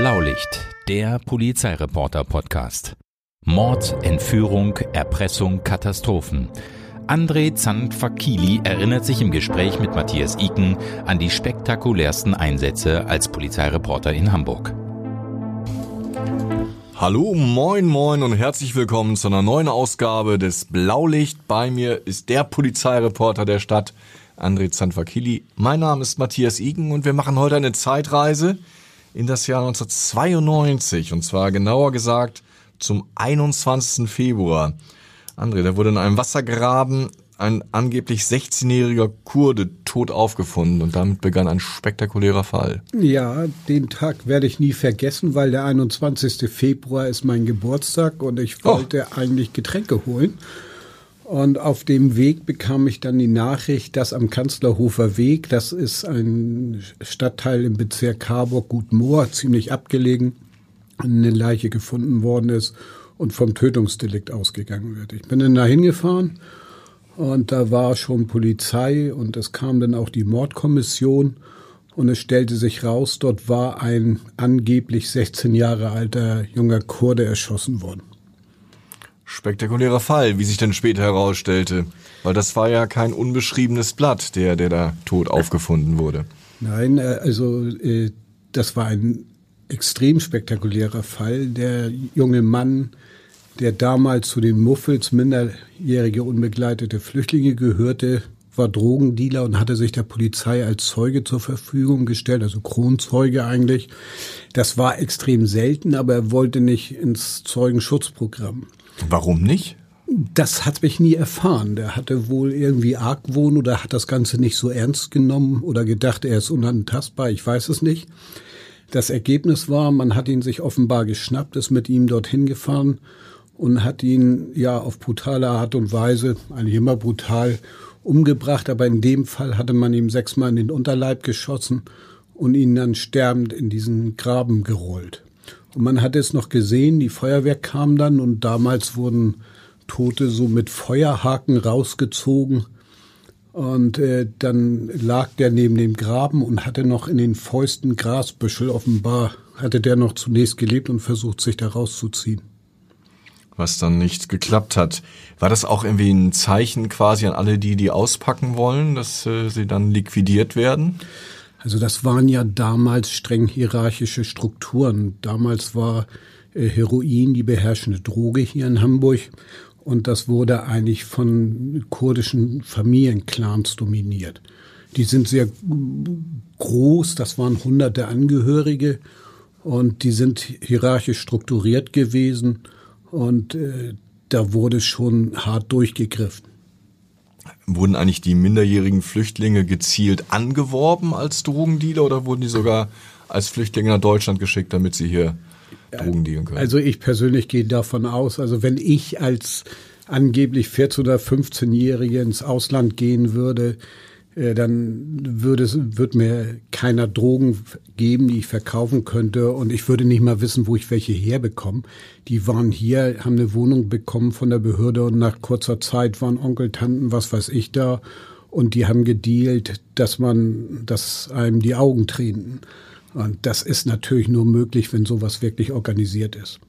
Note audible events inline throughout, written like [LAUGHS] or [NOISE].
Blaulicht, der Polizeireporter-Podcast. Mord, Entführung, Erpressung, Katastrophen. André Zandfakili erinnert sich im Gespräch mit Matthias Iken an die spektakulärsten Einsätze als Polizeireporter in Hamburg. Hallo, moin, moin und herzlich willkommen zu einer neuen Ausgabe des Blaulicht. Bei mir ist der Polizeireporter der Stadt, André Zandfakili. Mein Name ist Matthias Iken und wir machen heute eine Zeitreise in das Jahr 1992 und zwar genauer gesagt zum 21. Februar. André, da wurde in einem Wassergraben ein angeblich 16-jähriger Kurde tot aufgefunden und damit begann ein spektakulärer Fall. Ja, den Tag werde ich nie vergessen, weil der 21. Februar ist mein Geburtstag und ich oh. wollte oh. eigentlich Getränke holen. Und auf dem Weg bekam ich dann die Nachricht, dass am Kanzlerhofer Weg, das ist ein Stadtteil im Bezirk Harburg, Gutmoor, ziemlich abgelegen, eine Leiche gefunden worden ist und vom Tötungsdelikt ausgegangen wird. Ich bin dann da hingefahren und da war schon Polizei und es kam dann auch die Mordkommission und es stellte sich raus, dort war ein angeblich 16 Jahre alter junger Kurde erschossen worden. Spektakulärer Fall, wie sich dann später herausstellte. Weil das war ja kein unbeschriebenes Blatt, der, der da tot aufgefunden wurde. Nein, äh, also äh, das war ein extrem spektakulärer Fall. Der junge Mann der damals zu den Muffels minderjährige unbegleitete Flüchtlinge gehörte, war Drogendealer und hatte sich der Polizei als Zeuge zur Verfügung gestellt, also Kronzeuge eigentlich. Das war extrem selten, aber er wollte nicht ins Zeugenschutzprogramm. Warum nicht? Das hat mich nie erfahren. Der hatte wohl irgendwie Argwohn oder hat das Ganze nicht so ernst genommen oder gedacht, er ist unantastbar. Ich weiß es nicht. Das Ergebnis war, man hat ihn sich offenbar geschnappt, ist mit ihm dorthin gefahren und hat ihn ja auf brutale Art und Weise, eigentlich immer brutal, umgebracht. Aber in dem Fall hatte man ihm sechsmal in den Unterleib geschossen und ihn dann sterbend in diesen Graben gerollt. Und man hat es noch gesehen, die Feuerwehr kam dann und damals wurden Tote so mit Feuerhaken rausgezogen. Und äh, dann lag der neben dem Graben und hatte noch in den Fäusten Grasbüschel. Offenbar hatte der noch zunächst gelebt und versucht, sich da rauszuziehen was dann nicht geklappt hat. War das auch irgendwie ein Zeichen quasi an alle, die die auspacken wollen, dass äh, sie dann liquidiert werden? Also das waren ja damals streng hierarchische Strukturen. Damals war äh, Heroin die beherrschende Droge hier in Hamburg und das wurde eigentlich von kurdischen Familienclans dominiert. Die sind sehr groß, das waren hunderte Angehörige und die sind hierarchisch strukturiert gewesen und äh, da wurde schon hart durchgegriffen. Wurden eigentlich die minderjährigen Flüchtlinge gezielt angeworben als Drogendealer oder wurden die sogar als Flüchtlinge nach Deutschland geschickt, damit sie hier Drogen dealen können? Also ich persönlich gehe davon aus, also wenn ich als angeblich 14- oder 15-Jährige ins Ausland gehen würde, dann würde es, wird mir keiner Drogen geben, die ich verkaufen könnte und ich würde nicht mal wissen, wo ich welche herbekomme. Die waren hier, haben eine Wohnung bekommen von der Behörde und nach kurzer Zeit waren Onkel, Tanten, was weiß ich da und die haben gedealt, dass man, dass einem die Augen tränten. Und das ist natürlich nur möglich, wenn sowas wirklich organisiert ist.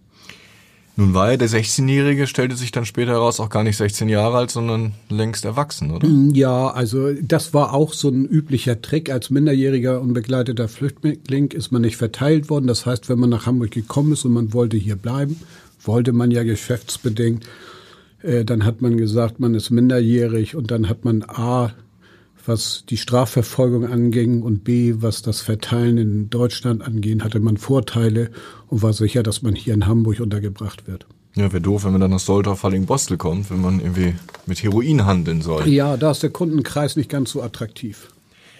Nun war ja der 16-Jährige, stellte sich dann später heraus, auch gar nicht 16 Jahre alt, sondern längst erwachsen, oder? Mm, ja, also das war auch so ein üblicher Trick. Als minderjähriger unbegleiteter Flüchtling ist man nicht verteilt worden. Das heißt, wenn man nach Hamburg gekommen ist und man wollte hier bleiben, wollte man ja geschäftsbedingt, äh, dann hat man gesagt, man ist minderjährig und dann hat man A was die Strafverfolgung anging und B, was das Verteilen in Deutschland anging, hatte man Vorteile und war sicher, dass man hier in Hamburg untergebracht wird. Ja, wäre doof, wenn man dann nach Soltau Bostel kommt, wenn man irgendwie mit Heroin handeln soll. Ja, da ist der Kundenkreis nicht ganz so attraktiv.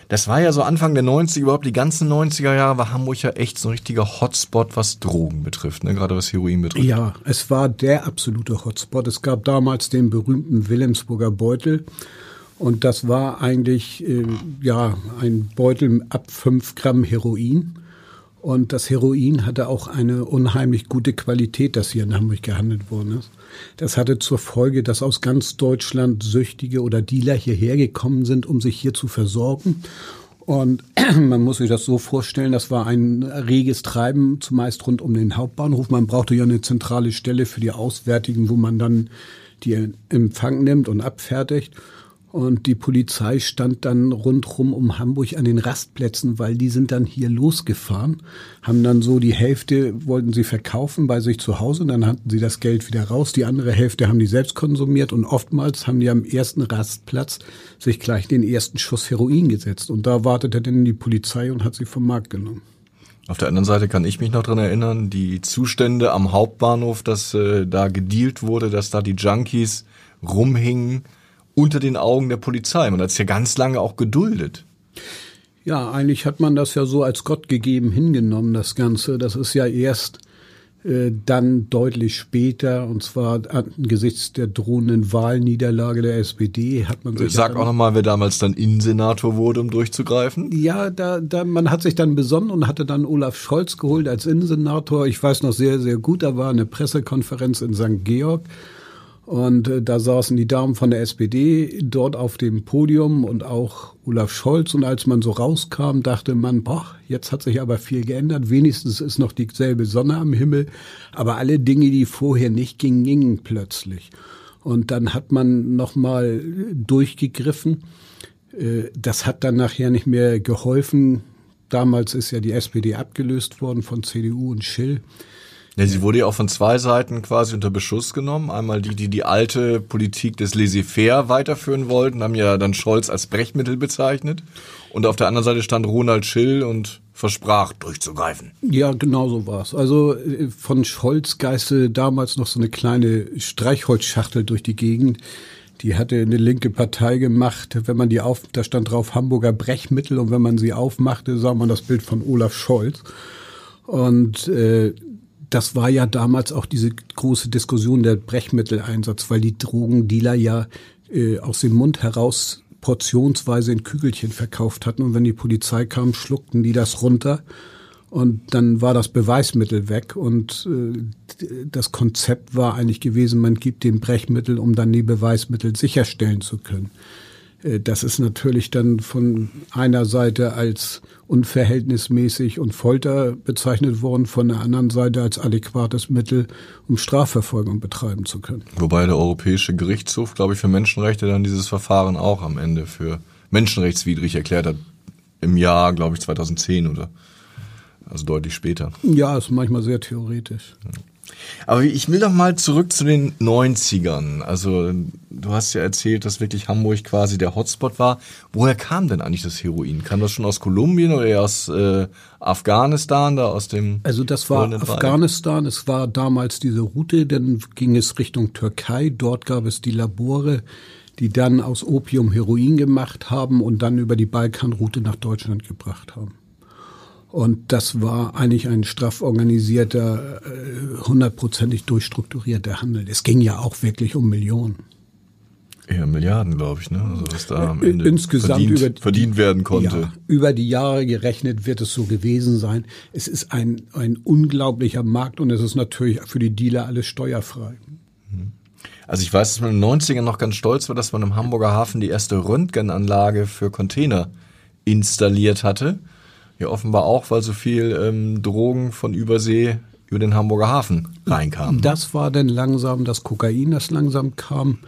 Das war ja so Anfang der 90er, überhaupt die ganzen 90er Jahre war Hamburg ja echt so ein richtiger Hotspot, was Drogen betrifft, ne? gerade was Heroin betrifft. Ja, es war der absolute Hotspot. Es gab damals den berühmten Wilhelmsburger Beutel. Und das war eigentlich äh, ja ein Beutel ab fünf Gramm Heroin. Und das Heroin hatte auch eine unheimlich gute Qualität, das hier in Hamburg gehandelt worden ist. Das hatte zur Folge, dass aus ganz Deutschland Süchtige oder Dealer hierher gekommen sind, um sich hier zu versorgen. Und [CLEARS THROAT] man muss sich das so vorstellen, das war ein reges Treiben, zumeist rund um den Hauptbahnhof. Man brauchte ja eine zentrale Stelle für die Auswärtigen, wo man dann die Empfang nimmt und abfertigt. Und die Polizei stand dann rundrum um Hamburg an den Rastplätzen, weil die sind dann hier losgefahren, haben dann so die Hälfte wollten sie verkaufen bei sich zu Hause und dann hatten sie das Geld wieder raus. Die andere Hälfte haben die selbst konsumiert und oftmals haben die am ersten Rastplatz sich gleich den ersten Schuss Heroin gesetzt. Und da wartete dann die Polizei und hat sie vom Markt genommen. Auf der anderen Seite kann ich mich noch dran erinnern, die Zustände am Hauptbahnhof, dass äh, da gedealt wurde, dass da die Junkies rumhingen unter den Augen der Polizei. Man hat es ja ganz lange auch geduldet. Ja, eigentlich hat man das ja so als Gott gegeben hingenommen, das Ganze. Das ist ja erst äh, dann deutlich später, und zwar angesichts der drohenden Wahlniederlage der SPD, hat man sich. Sag auch nochmal, wer damals dann Innensenator wurde, um durchzugreifen. Ja, da, da, man hat sich dann besonnen und hatte dann Olaf Scholz geholt als Innensenator. Ich weiß noch sehr, sehr gut, da war eine Pressekonferenz in St. Georg. Und äh, da saßen die Damen von der SPD dort auf dem Podium und auch Olaf Scholz. Und als man so rauskam, dachte man, boah, jetzt hat sich aber viel geändert. Wenigstens ist noch dieselbe Sonne am Himmel. Aber alle Dinge, die vorher nicht gingen, gingen plötzlich. Und dann hat man nochmal durchgegriffen. Äh, das hat dann nachher nicht mehr geholfen. Damals ist ja die SPD abgelöst worden von CDU und Schill. Ja, sie wurde ja auch von zwei Seiten quasi unter Beschuss genommen. Einmal die, die die alte Politik des Laissez-faire weiterführen wollten, haben ja dann Scholz als Brechmittel bezeichnet. Und auf der anderen Seite stand Ronald Schill und versprach, durchzugreifen. Ja, genau so war's. Also äh, von Scholz geiste damals noch so eine kleine Streichholzschachtel durch die Gegend. Die hatte eine linke Partei gemacht. Wenn man die auf, da stand drauf Hamburger Brechmittel und wenn man sie aufmachte, sah man das Bild von Olaf Scholz. Und äh, das war ja damals auch diese große Diskussion der Brechmitteleinsatz, weil die Drogendealer ja äh, aus dem Mund heraus portionsweise in Kügelchen verkauft hatten und wenn die Polizei kam, schluckten die das runter und dann war das Beweismittel weg und äh, das Konzept war eigentlich gewesen, man gibt den Brechmittel, um dann die Beweismittel sicherstellen zu können. Äh, das ist natürlich dann von einer Seite als unverhältnismäßig und Folter bezeichnet worden, von der anderen Seite als adäquates Mittel, um Strafverfolgung betreiben zu können. Wobei der Europäische Gerichtshof, glaube ich, für Menschenrechte dann dieses Verfahren auch am Ende für menschenrechtswidrig erklärt hat. Im Jahr, glaube ich, 2010 oder also deutlich später. Ja, ist manchmal sehr theoretisch. Aber ich will doch mal zurück zu den 90ern. Also du hast ja erzählt, dass wirklich Hamburg quasi der Hotspot war. Woher kam denn eigentlich das Heroin? Kam das schon aus Kolumbien oder eher aus äh, Afghanistan, da aus dem Also das war Afghanistan, es war damals diese Route, dann ging es Richtung Türkei, dort gab es die Labore, die dann aus Opium Heroin gemacht haben und dann über die Balkanroute nach Deutschland gebracht haben. Und das war eigentlich ein straff organisierter, äh, hundertprozentig durchstrukturierter Handel. Es ging ja auch wirklich um Millionen. Eher Milliarden, glaube ich, ne? Also was da am äh, Ende Insgesamt verdient, über, verdient werden konnte. Ja, über die Jahre gerechnet wird es so gewesen sein. Es ist ein, ein unglaublicher Markt und es ist natürlich für die Dealer alles steuerfrei. Mhm. Also ich weiß, dass man in den 90ern noch ganz stolz war, dass man im Hamburger Hafen die erste Röntgenanlage für Container installiert hatte. Ja, offenbar auch, weil so viel ähm, Drogen von Übersee über den Hamburger Hafen reinkamen. Das war dann langsam das Kokain, das langsam kam.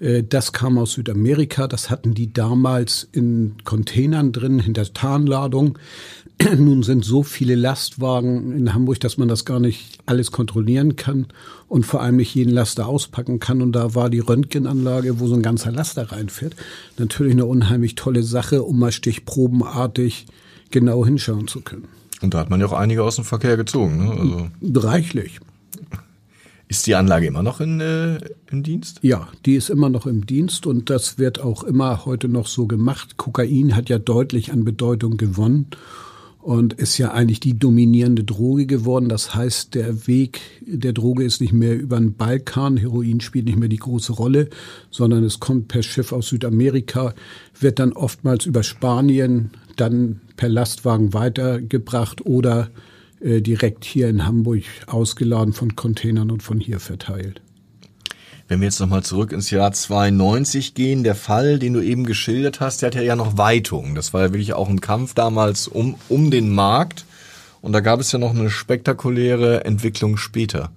Äh, das kam aus Südamerika. Das hatten die damals in Containern drin, hinter Tarnladung. [CLEARS THROAT] Nun sind so viele Lastwagen in Hamburg, dass man das gar nicht alles kontrollieren kann und vor allem nicht jeden Laster auspacken kann. Und da war die Röntgenanlage, wo so ein ganzer Laster reinfährt, natürlich eine unheimlich tolle Sache, um mal stichprobenartig genau hinschauen zu können. Und da hat man ja auch einige aus dem Verkehr gezogen. Ne? Also Reichlich. Ist die Anlage immer noch in, äh, im Dienst? Ja, die ist immer noch im Dienst und das wird auch immer heute noch so gemacht. Kokain hat ja deutlich an Bedeutung gewonnen und ist ja eigentlich die dominierende Droge geworden. Das heißt, der Weg der Droge ist nicht mehr über den Balkan, Heroin spielt nicht mehr die große Rolle, sondern es kommt per Schiff aus Südamerika, wird dann oftmals über Spanien, dann per Lastwagen weitergebracht oder äh, direkt hier in Hamburg ausgeladen von Containern und von hier verteilt. Wenn wir jetzt nochmal zurück ins Jahr 92 gehen, der Fall, den du eben geschildert hast, der hat ja noch Weitung. Das war ja wirklich auch ein Kampf damals um, um den Markt. Und da gab es ja noch eine spektakuläre Entwicklung später.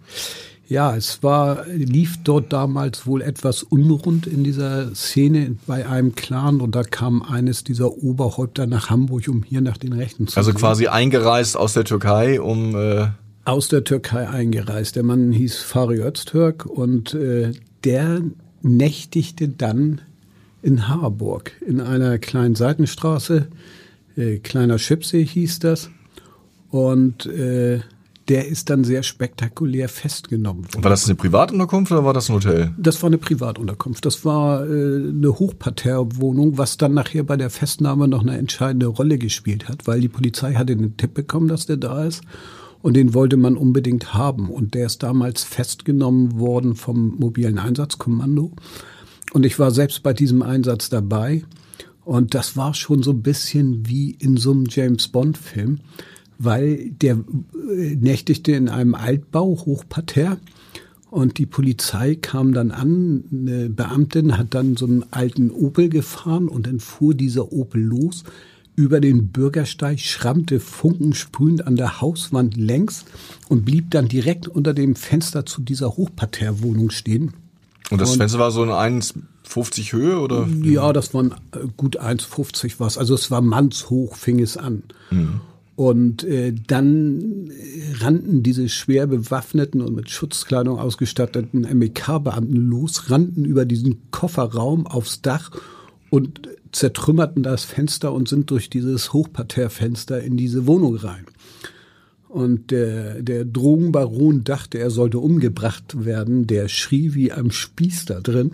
Ja, es war, lief dort damals wohl etwas unrund in dieser Szene bei einem Clan und da kam eines dieser Oberhäupter nach Hamburg, um hier nach den Rechten zu Also sehen. quasi eingereist aus der Türkei, um äh aus der Türkei eingereist. Der Mann hieß Fari Öztürk und äh, der nächtigte dann in Harburg in einer kleinen Seitenstraße, äh, kleiner Schipsee hieß das. Und äh, der ist dann sehr spektakulär festgenommen worden. War das eine Privatunterkunft oder war das ein Hotel? Das war eine Privatunterkunft. Das war äh, eine Hochparterrewohnung, was dann nachher bei der Festnahme noch eine entscheidende Rolle gespielt hat, weil die Polizei hatte den Tipp bekommen, dass der da ist. Und den wollte man unbedingt haben. Und der ist damals festgenommen worden vom mobilen Einsatzkommando. Und ich war selbst bei diesem Einsatz dabei. Und das war schon so ein bisschen wie in so einem James Bond-Film weil der äh, nächtigte in einem Altbau, Hochparterre. Und die Polizei kam dann an, eine Beamtin hat dann so einen alten Opel gefahren und dann fuhr dieser Opel los über den Bürgersteig, schrammte funkensprühend an der Hauswand längs und blieb dann direkt unter dem Fenster zu dieser Hochparterrewohnung stehen. Und das und, Fenster war so ein 1,50 Höhe oder? Ja, das waren äh, gut 1,50 was. Also es war mannshoch, fing es an. Mhm. Und äh, dann rannten diese schwer bewaffneten und mit Schutzkleidung ausgestatteten MEK-Beamten los, rannten über diesen Kofferraum aufs Dach und zertrümmerten das Fenster und sind durch dieses Hochparterrefenster in diese Wohnung rein. Und der, der Drogenbaron dachte, er sollte umgebracht werden. Der schrie wie am Spieß da drin.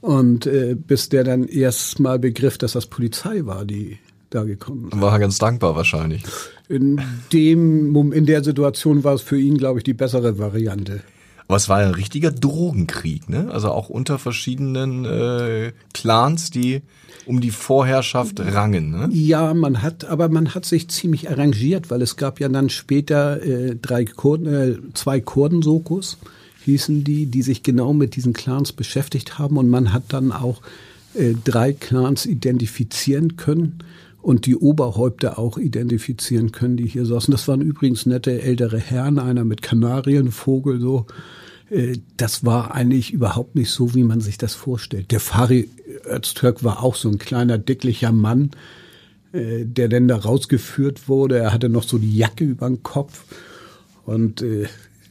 Und äh, bis der dann erst mal begriff, dass das Polizei war, die da gekommen War er ganz dankbar wahrscheinlich. In dem, in der Situation war es für ihn, glaube ich, die bessere Variante. Aber es war ein richtiger Drogenkrieg, ne? Also auch unter verschiedenen äh, Clans, die um die Vorherrschaft rangen. Ne? Ja, man hat, aber man hat sich ziemlich arrangiert, weil es gab ja dann später äh, drei Kurden, äh, zwei Kurdensokus hießen die, die sich genau mit diesen Clans beschäftigt haben und man hat dann auch äh, drei Clans identifizieren können und die Oberhäupter auch identifizieren können, die hier saßen. Das waren übrigens nette ältere Herren, einer mit Kanarienvogel so. Äh, das war eigentlich überhaupt nicht so, wie man sich das vorstellt. Der Fari Öztürk war auch so ein kleiner, dicklicher Mann, äh, der dann da rausgeführt wurde. Er hatte noch so die Jacke über den Kopf. Und äh,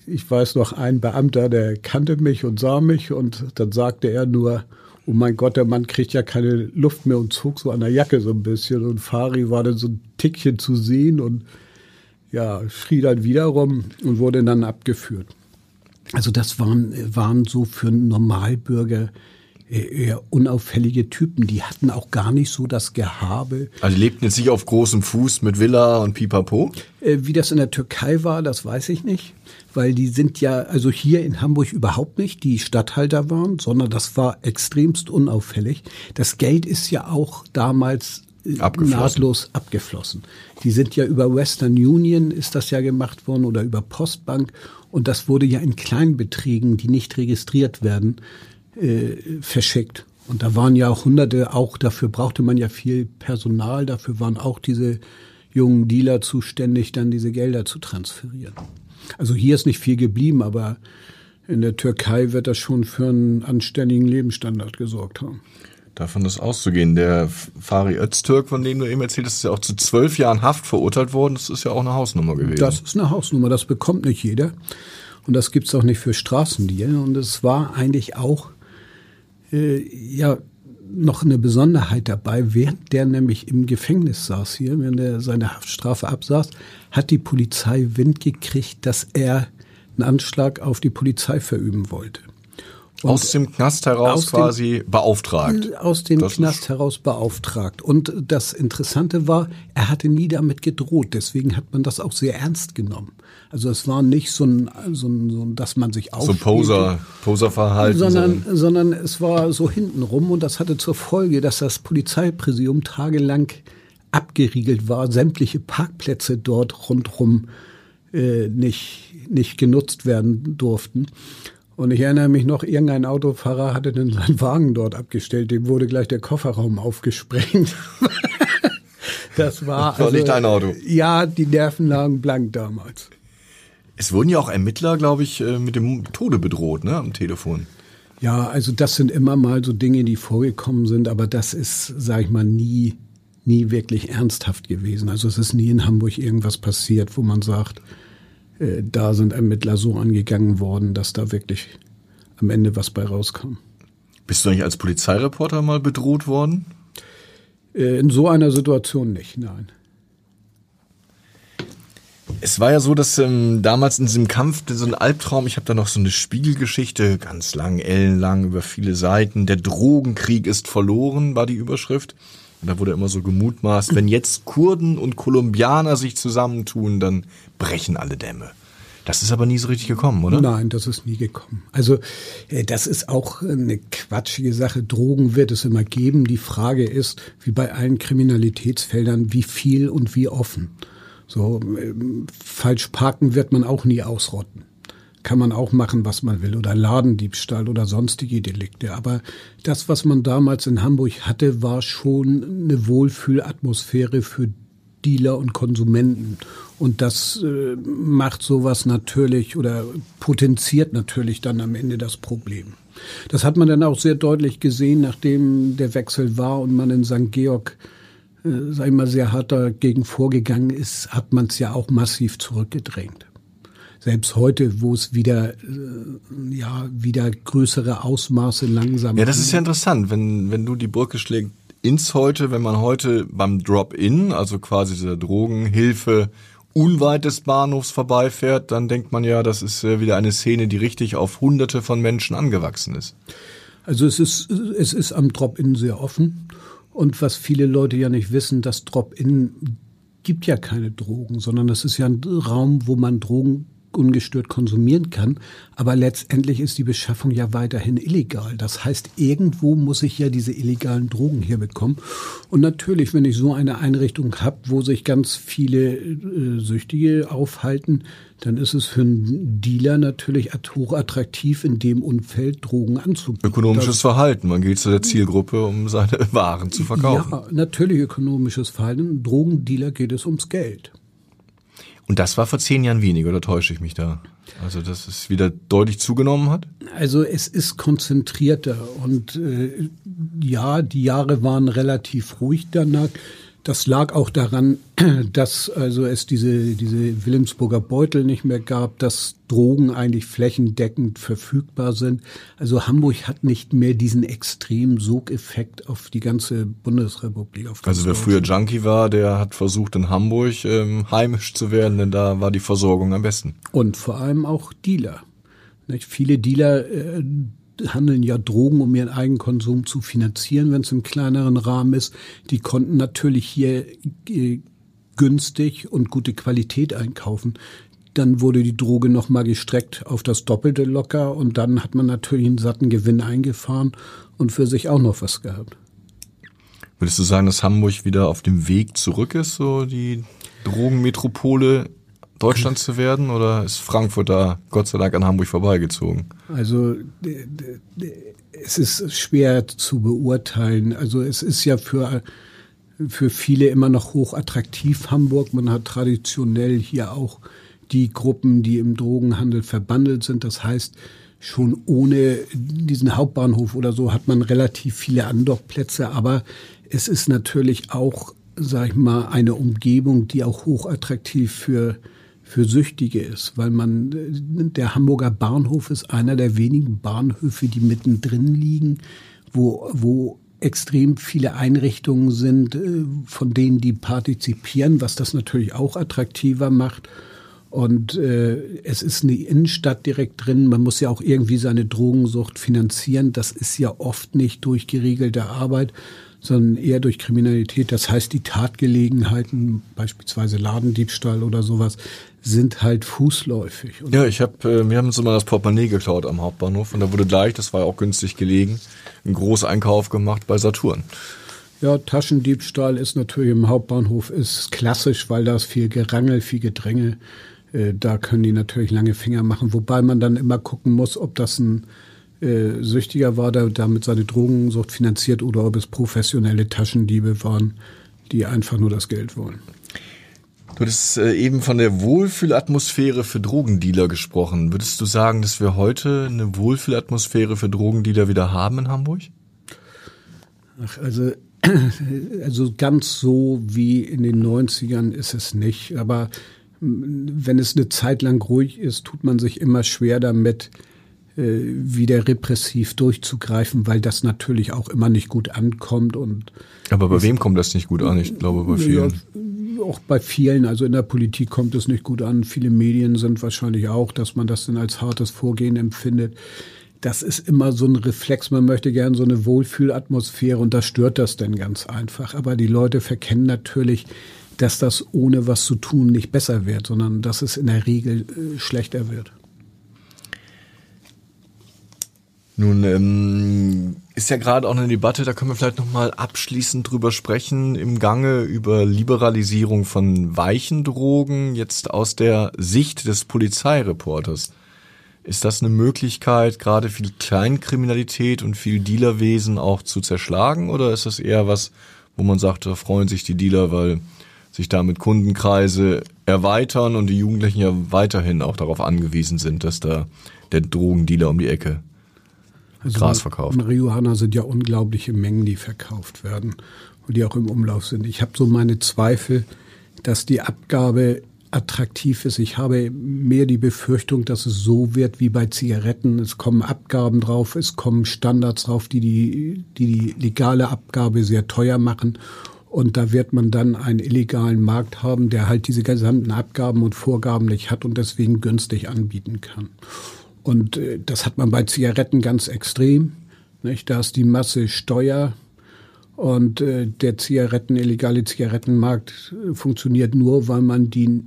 ich weiß noch, ein Beamter, der kannte mich und sah mich und dann sagte er nur, oh mein Gott, der Mann kriegt ja keine Luft mehr und zog so an der Jacke so ein bisschen. Und Fari war dann so ein Tickchen zu sehen und ja, schrie dann wieder rum und wurde dann abgeführt. Also das waren, waren so für einen Normalbürger eher unauffällige Typen. Die hatten auch gar nicht so das Gehabe. Also die lebten jetzt nicht auf großem Fuß mit Villa und Pipapo? Äh, wie das in der Türkei war, das weiß ich nicht. Weil die sind ja, also hier in Hamburg überhaupt nicht die Stadthalter waren, sondern das war extremst unauffällig. Das Geld ist ja auch damals äh, abgeflossen. nahtlos abgeflossen. Die sind ja über Western Union ist das ja gemacht worden oder über Postbank und das wurde ja in Kleinbeträgen, die nicht registriert werden, äh, verschickt. Und da waren ja auch hunderte, auch dafür brauchte man ja viel Personal, dafür waren auch diese jungen Dealer zuständig, dann diese Gelder zu transferieren. Also hier ist nicht viel geblieben, aber in der Türkei wird das schon für einen anständigen Lebensstandard gesorgt haben. Davon ist auszugehen. Der Fari Öztürk, von dem du eben erzählt hast, ist ja auch zu zwölf Jahren Haft verurteilt worden. Das ist ja auch eine Hausnummer gewesen. Das ist eine Hausnummer, das bekommt nicht jeder. Und das gibt's auch nicht für Straßendeal. Und es war eigentlich auch ja noch eine Besonderheit dabei. Während der nämlich im Gefängnis saß hier, wenn er seine Haftstrafe absaß, hat die Polizei Wind gekriegt, dass er einen Anschlag auf die Polizei verüben wollte. Und aus dem Knast heraus quasi dem, beauftragt. Aus dem das Knast heraus beauftragt. Und das Interessante war, er hatte nie damit gedroht. Deswegen hat man das auch sehr ernst genommen. Also es war nicht so ein, so ein, so ein dass man sich auch so Poser, Poserverhalten, sondern, sondern es war so hintenrum und das hatte zur Folge, dass das Polizeipräsidium tagelang abgeriegelt war, sämtliche Parkplätze dort rundherum äh, nicht nicht genutzt werden durften. Und ich erinnere mich noch, irgendein Autofahrer hatte dann seinen [LAUGHS] Wagen dort abgestellt, dem wurde gleich der Kofferraum aufgesprengt. [LAUGHS] das war, das war also, nicht dein Auto. Ja, die Nerven lagen blank damals. Es wurden ja auch Ermittler, glaube ich, äh, mit dem Tode bedroht, ne, am Telefon. Ja, also das sind immer mal so Dinge, die vorgekommen sind, aber das ist, sag ich mal, nie, nie wirklich ernsthaft gewesen. Also es ist nie in Hamburg irgendwas passiert, wo man sagt, äh, da sind Ermittler so angegangen worden, dass da wirklich am Ende was bei rauskam. Bist du eigentlich als Polizeireporter mal bedroht worden? Äh, in so einer Situation nicht, nein. Es war ja so, dass ähm, damals in diesem Kampf so ein Albtraum, ich habe da noch so eine Spiegelgeschichte, ganz lang, ellenlang, über viele Seiten. Der Drogenkrieg ist verloren, war die Überschrift. Da wurde immer so gemutmaßt, wenn jetzt Kurden und Kolumbianer sich zusammentun, dann brechen alle Dämme. Das ist aber nie so richtig gekommen, oder? Nein, das ist nie gekommen. Also äh, das ist auch eine quatschige Sache. Drogen wird es immer geben. Die Frage ist, wie bei allen Kriminalitätsfeldern, wie viel und wie offen. So ähm, falsch parken wird man auch nie ausrotten kann man auch machen, was man will. Oder Ladendiebstahl oder sonstige Delikte. Aber das, was man damals in Hamburg hatte, war schon eine Wohlfühlatmosphäre für Dealer und Konsumenten. Und das äh, macht sowas natürlich oder potenziert natürlich dann am Ende das Problem. Das hat man dann auch sehr deutlich gesehen, nachdem der Wechsel war und man in St. Georg, äh, sag ich mal, sehr hart dagegen vorgegangen ist, hat man es ja auch massiv zurückgedrängt selbst heute, wo es wieder, äh, ja, wieder größere Ausmaße langsam. Ja, das ist ja interessant, wenn, wenn du die Brücke schlägst ins Heute, wenn man heute beim Drop-In, also quasi dieser Drogenhilfe, unweit des Bahnhofs vorbeifährt, dann denkt man ja, das ist äh, wieder eine Szene, die richtig auf hunderte von Menschen angewachsen ist. Also es ist, es ist am Drop-In sehr offen. Und was viele Leute ja nicht wissen, das Drop-In gibt ja keine Drogen, sondern das ist ja ein Raum, wo man Drogen ungestört konsumieren kann. Aber letztendlich ist die Beschaffung ja weiterhin illegal. Das heißt, irgendwo muss ich ja diese illegalen Drogen hier bekommen. Und natürlich, wenn ich so eine Einrichtung habe, wo sich ganz viele äh, Süchtige aufhalten, dann ist es für einen Dealer natürlich hochattraktiv, in dem Umfeld Drogen anzubieten. Ökonomisches Verhalten. Man geht zu der Zielgruppe, um seine [LAUGHS] Waren zu verkaufen. Ja, natürlich ökonomisches Verhalten. Drogendealer geht es ums Geld. Und das war vor zehn Jahren weniger, oder täusche ich mich da? Also, dass es wieder deutlich zugenommen hat? Also, es ist konzentrierter und äh, ja, die Jahre waren relativ ruhig danach. Das lag auch daran, [CLEARS THROAT] dass also es diese, diese Wilhelmsburger Beutel nicht mehr gab, dass Drogen eigentlich flächendeckend verfügbar sind. Also Hamburg hat nicht mehr diesen extremen Sogeffekt auf die ganze Bundesrepublik. Also wer früher Junkie war, der hat versucht in Hamburg ähm, heimisch zu werden, denn da war die Versorgung am besten. Und vor allem auch Dealer. Nicht? Viele Dealer äh, handeln ja Drogen, um ihren Eigenkonsum zu finanzieren, wenn es im kleineren Rahmen ist. Die konnten natürlich hier äh, günstig und gute Qualität einkaufen. Dann wurde die Droge nochmal gestreckt auf das Doppelte locker und dann hat man natürlich einen satten Gewinn eingefahren und für sich auch noch was gehabt. Würdest du sagen, dass Hamburg wieder auf dem Weg zurück ist, so die Drogenmetropole Deutschland zu werden oder ist Frankfurt da Gott sei Dank an Hamburg vorbeigezogen? Also es ist schwer zu beurteilen. Also es ist ja für, für viele immer noch hoch attraktiv Hamburg. Man hat traditionell hier auch die Gruppen, die im Drogenhandel verbandelt sind. Das heißt, schon ohne diesen Hauptbahnhof oder so hat man relativ viele Andockplätze. Aber es ist natürlich auch, sag ich mal, eine Umgebung, die auch hochattraktiv für für Süchtige ist, weil man, der Hamburger Bahnhof ist einer der wenigen Bahnhöfe, die mittendrin liegen, wo, wo extrem viele Einrichtungen sind, äh, von denen die partizipieren, was das natürlich auch attraktiver macht. Und äh, es ist eine Innenstadt direkt drin. Man muss ja auch irgendwie seine Drogensucht finanzieren. Das ist ja oft nicht durch geregelte Arbeit, sondern eher durch Kriminalität. Das heißt, die Tatgelegenheiten, beispielsweise Ladendiebstahl oder sowas, sind halt fußläufig. Und ja, ich habe, äh, wir haben uns immer das Portemonnaie geklaut am Hauptbahnhof und da wurde gleich, das war ja auch günstig gelegen, ein Großeinkauf gemacht bei Saturn. Ja, Taschendiebstahl ist natürlich im Hauptbahnhof ist klassisch, weil da ist viel Gerangel, viel Gedränge. Äh, da können die natürlich lange Finger machen, wobei man dann immer gucken muss, ob das ein äh, Süchtiger war, der damit seine Drogensucht finanziert oder ob es professionelle Taschendiebe waren, die einfach nur das Geld wollen. Du hattest äh, eben von der Wohlfühlatmosphäre für Drogendealer gesprochen. Würdest du sagen, dass wir heute eine Wohlfühlatmosphäre für Drogendealer wieder haben in Hamburg? Ach, also, [CLEARS THROAT] also ganz so wie in den 90ern ist es nicht. Aber wenn es eine Zeit lang ruhig ist, tut man sich immer schwer damit, wieder repressiv durchzugreifen, weil das natürlich auch immer nicht gut ankommt und aber bei wem kommt das nicht gut an? Ich glaube bei vielen. Ja, auch bei vielen, also in der Politik kommt es nicht gut an. Viele Medien sind wahrscheinlich auch, dass man das dann als hartes Vorgehen empfindet. Das ist immer so ein Reflex. Man möchte gern so eine Wohlfühlatmosphäre und da stört das dann ganz einfach. Aber die Leute verkennen natürlich, dass das ohne was zu tun nicht besser wird, sondern dass es in der Regel äh, schlechter wird. Nun ähm, ist ja gerade auch eine Debatte, da können wir vielleicht nochmal abschließend drüber sprechen, im Gange über Liberalisierung von weichen Drogen, jetzt aus der Sicht des Polizeireporters. Ist das eine Möglichkeit, gerade viel Kleinkriminalität und viel Dealerwesen auch zu zerschlagen? Oder ist das eher was, wo man sagt, da freuen sich die Dealer, weil sich damit Kundenkreise erweitern und die Jugendlichen ja weiterhin auch darauf angewiesen sind, dass da der Drogendealer um die Ecke also Gras verkauft. Marihuana sind ja unglaubliche Mengen, die verkauft werden und die auch im Umlauf sind. Ich habe so meine Zweifel, dass die Abgabe attraktiv ist. Ich habe mehr die Befürchtung, dass es so wird wie bei Zigaretten. Es kommen Abgaben drauf, es kommen Standards drauf, die die, die, die legale Abgabe sehr teuer machen. Und da wird man dann einen illegalen Markt haben, der halt diese gesamten Abgaben und Vorgaben nicht hat und deswegen günstig anbieten kann. Und äh, das hat man bei Zigaretten ganz extrem. Nicht? Da ist die Masse Steuer und äh, der Zigaretten, illegale Zigarettenmarkt äh, funktioniert nur, weil man die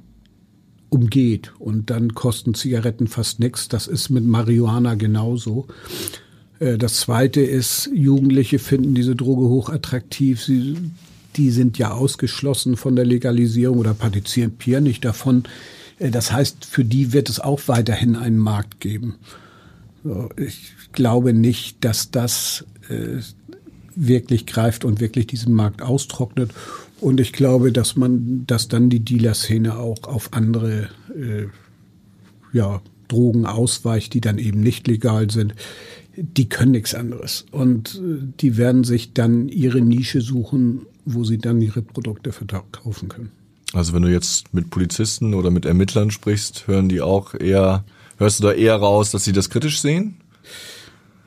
umgeht. Und dann kosten Zigaretten fast nichts. Das ist mit Marihuana genauso. Das zweite ist, Jugendliche finden diese Droge hochattraktiv. Sie die sind ja ausgeschlossen von der Legalisierung oder partizipieren nicht davon. Äh, das heißt, für die wird es auch weiterhin einen Markt geben. Ich glaube nicht, dass das äh, wirklich greift und wirklich diesen Markt austrocknet. Und ich glaube, dass man, dass dann die Dealer-Szene auch auf andere äh, ja, Drogen ausweicht, die dann eben nicht legal sind. Die können nichts anderes. Und die werden sich dann ihre Nische suchen wo sie dann ihre Produkte verkaufen können. Also wenn du jetzt mit Polizisten oder mit Ermittlern sprichst, hören die auch eher, hörst du da eher raus, dass sie das kritisch sehen?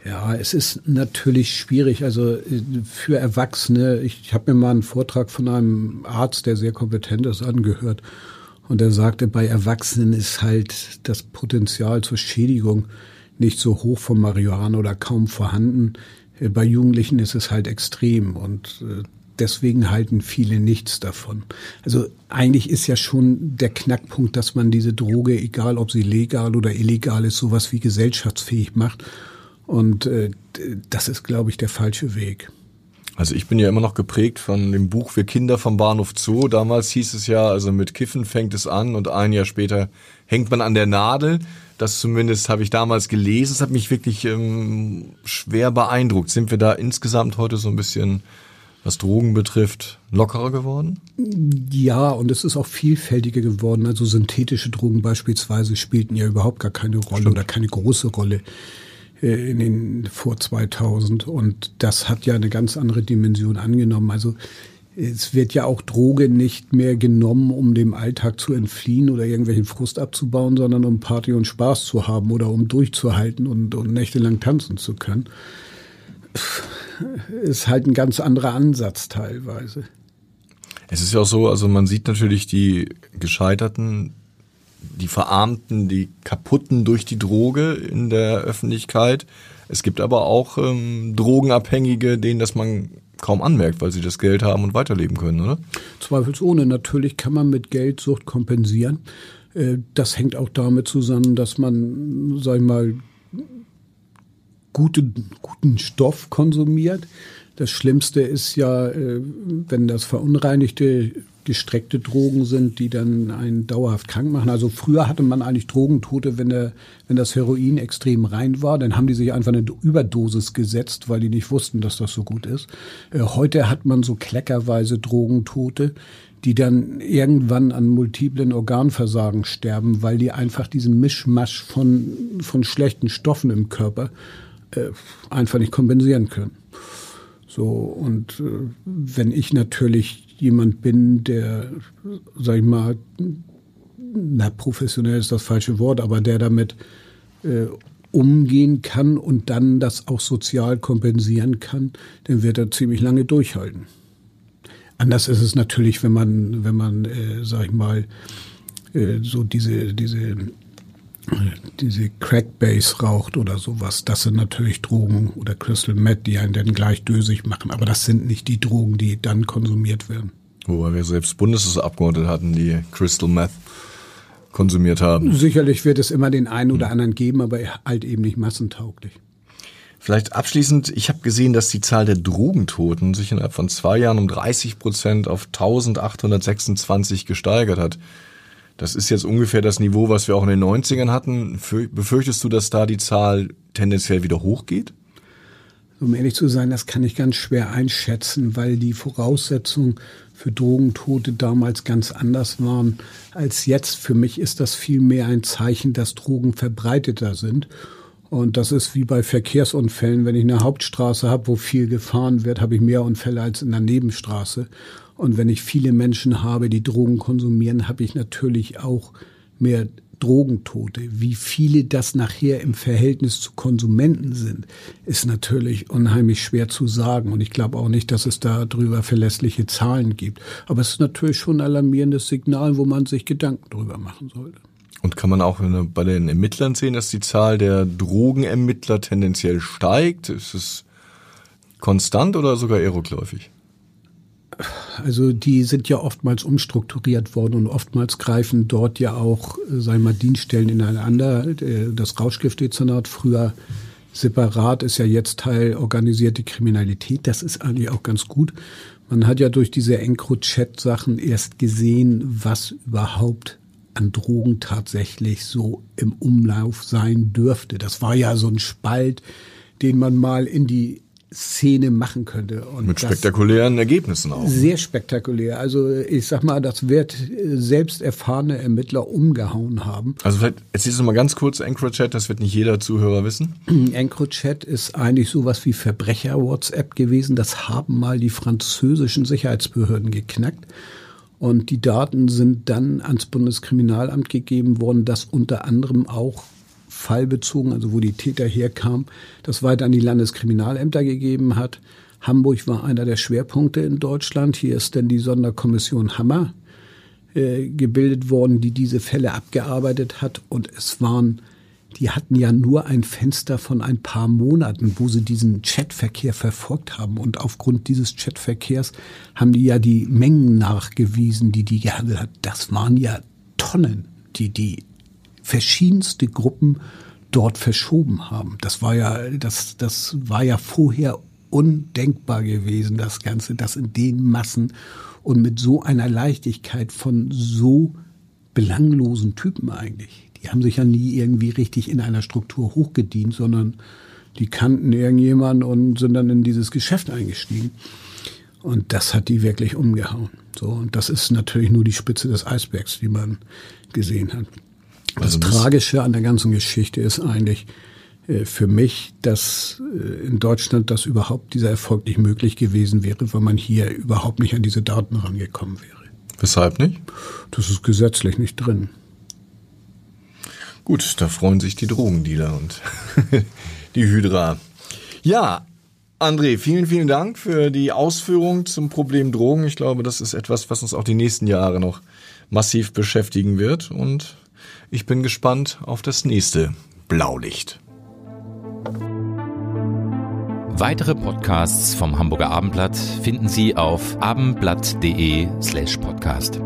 Ja, es ist natürlich schwierig. Also äh, für Erwachsene, ich habe mir mal einen Vortrag von einem Arzt, der sehr kompetent ist, angehört. Und er sagte, bei Erwachsenen ist halt das Potenzial zur Schädigung nicht so hoch vom Marihuana oder kaum vorhanden. Äh, bei Jugendlichen ist es halt extrem. Und äh, deswegen halten viele nichts davon. Also eigentlich ist ja schon der Knackpunkt, dass man diese Droge, egal ob sie legal oder illegal ist, sowas wie gesellschaftsfähig macht. Und äh, das ist, glaube ich, der falsche Weg. Also ich bin ja immer noch geprägt von dem Buch Wir Kinder vom Bahnhof Zoo. Damals hieß es ja, also mit Kiffen fängt es an und ein Jahr später hängt man an der Nadel. Das zumindest habe ich damals gelesen. Es hat mich wirklich ähm, schwer beeindruckt. Sind wir da insgesamt heute so ein bisschen was Drogen betrifft, lockerer geworden? Ja, und es ist auch vielfältiger geworden. Also synthetische Drogen beispielsweise spielten ja überhaupt gar keine Rolle Stimmt. oder keine große Rolle äh, in den vor 2000 und das hat ja eine ganz andere Dimension angenommen. Also es wird ja auch Droge nicht mehr genommen, um dem Alltag zu entfliehen oder irgendwelchen Frust abzubauen, sondern um Party und Spaß zu haben oder um durchzuhalten und, und nächtelang tanzen zu können ist halt ein ganz anderer Ansatz teilweise. Es ist ja auch so, also man sieht natürlich die Gescheiterten die Verarmten, die Kaputten durch die Droge in der Öffentlichkeit. Es gibt aber auch ähm, Drogenabhängige, denen das man kaum anmerkt, weil sie das Geld haben und weiterleben können, oder? Zweifelsohne. Natürlich kann man mit Geldsucht kompensieren. Äh, das hängt auch damit zusammen, dass man, sag ich mal, gute, guten Stoff konsumiert. Das Schlimmste ist ja, äh, wenn das verunreinigte gestreckte Drogen sind, die dann einen dauerhaft krank machen. Also früher hatte man eigentlich Drogentote, wenn, der, wenn das Heroin extrem rein war, dann haben die sich einfach eine Überdosis gesetzt, weil die nicht wussten, dass das so gut ist. Äh, heute hat man so kleckerweise Drogentote, die dann irgendwann an multiplen Organversagen sterben, weil die einfach diesen Mischmasch von, von schlechten Stoffen im Körper einfach nicht kompensieren können. So, und äh, wenn ich natürlich jemand bin, der, sag ich mal, na, professionell ist das falsche Wort, aber der damit äh, umgehen kann und dann das auch sozial kompensieren kann, dann wird er ziemlich lange durchhalten. Anders ist es natürlich, wenn man, wenn man, äh, sag ich mal, äh, so diese, diese diese Crackbase raucht oder sowas, das sind natürlich Drogen oder Crystal Meth, die einen dann gleich dösig machen. Aber das sind nicht die Drogen, die dann konsumiert werden. Wobei wir selbst Bundestagsabgeordnete hatten, die Crystal Meth konsumiert haben. Sicherlich wird es immer den einen oder anderen geben, aber halt eben nicht massentauglich. Vielleicht abschließend, ich habe gesehen, dass die Zahl der Drogentoten sich innerhalb von zwei Jahren um 30 Prozent auf 1826 gesteigert hat. Das ist jetzt ungefähr das Niveau, was wir auch in den 90ern hatten. Befürchtest du, dass da die Zahl tendenziell wieder hochgeht? Um ehrlich zu sein, das kann ich ganz schwer einschätzen, weil die Voraussetzungen für Drogentote damals ganz anders waren als jetzt. Für mich ist das vielmehr ein Zeichen, dass Drogen verbreiteter sind. Und das ist wie bei Verkehrsunfällen. Wenn ich eine Hauptstraße habe, wo viel gefahren wird, habe ich mehr Unfälle als in der Nebenstraße. Und wenn ich viele Menschen habe, die Drogen konsumieren, habe ich natürlich auch mehr Drogentote. Wie viele das nachher im Verhältnis zu Konsumenten sind, ist natürlich unheimlich schwer zu sagen. Und ich glaube auch nicht, dass es darüber verlässliche Zahlen gibt. Aber es ist natürlich schon ein alarmierendes Signal, wo man sich Gedanken drüber machen sollte. Und kann man auch bei den Ermittlern sehen, dass die Zahl der Drogenermittler tendenziell steigt? Ist es konstant oder sogar eher rückläufig? Also die sind ja oftmals umstrukturiert worden und oftmals greifen dort ja auch, sagen wir mal, Dienststellen ineinander. Das Rauschgiftdezernat früher separat ist ja jetzt Teil organisierte Kriminalität. Das ist eigentlich auch ganz gut. Man hat ja durch diese EncroChat-Sachen erst gesehen, was überhaupt an Drogen tatsächlich so im Umlauf sein dürfte. Das war ja so ein Spalt, den man mal in die Szene machen könnte. Und Mit spektakulären Ergebnissen auch. Sehr spektakulär. Also ich sag mal, das wird selbst erfahrene Ermittler umgehauen haben. Also vielleicht erzählst du mal ganz kurz EncroChat, das wird nicht jeder Zuhörer wissen. [CLEARS THROAT] EncroChat ist eigentlich sowas wie Verbrecher-WhatsApp gewesen. Das haben mal die französischen Sicherheitsbehörden geknackt. Und die Daten sind dann ans Bundeskriminalamt gegeben worden, das unter anderem auch fallbezogen, also wo die Täter herkamen, das weiter an die Landeskriminalämter gegeben hat. Hamburg war einer der Schwerpunkte in Deutschland. Hier ist denn die Sonderkommission Hammer äh, gebildet worden, die diese Fälle abgearbeitet hat. Und es waren, die hatten ja nur ein Fenster von ein paar Monaten, wo sie diesen Chatverkehr verfolgt haben. Und aufgrund dieses Chatverkehrs haben die ja die Mengen nachgewiesen, die die gehandelt hat. Das waren ja Tonnen, die die verschiedenste Gruppen dort verschoben haben. Das war ja, das, das war ja vorher undenkbar gewesen, das Ganze, das in den Massen und mit so einer Leichtigkeit von so belanglosen Typen eigentlich. Die haben sich ja nie irgendwie richtig in einer Struktur hochgedient, sondern die kannten irgendjemanden und sind dann in dieses Geschäft eingestiegen. Und das hat die wirklich umgehauen. So, und das ist natürlich nur die Spitze des Eisbergs, die man gesehen hat. Das also Tragische an der ganzen Geschichte ist eigentlich äh, für mich, dass äh, in Deutschland das überhaupt dieser Erfolg nicht möglich gewesen wäre, weil man hier überhaupt nicht an diese Daten rangekommen wäre. Weshalb nicht? Das ist gesetzlich nicht drin. Gut, da freuen sich die Drogendealer und [LAUGHS] die Hydra. Ja, André, vielen, vielen Dank für die Ausführung zum Problem Drogen. Ich glaube, das ist etwas, was uns auch die nächsten Jahre noch massiv beschäftigen wird und Ich bin gespannt auf das nächste Blaulicht. Weitere Podcasts vom Hamburger Abendblatt finden Sie auf abendblatt.de slash podcast.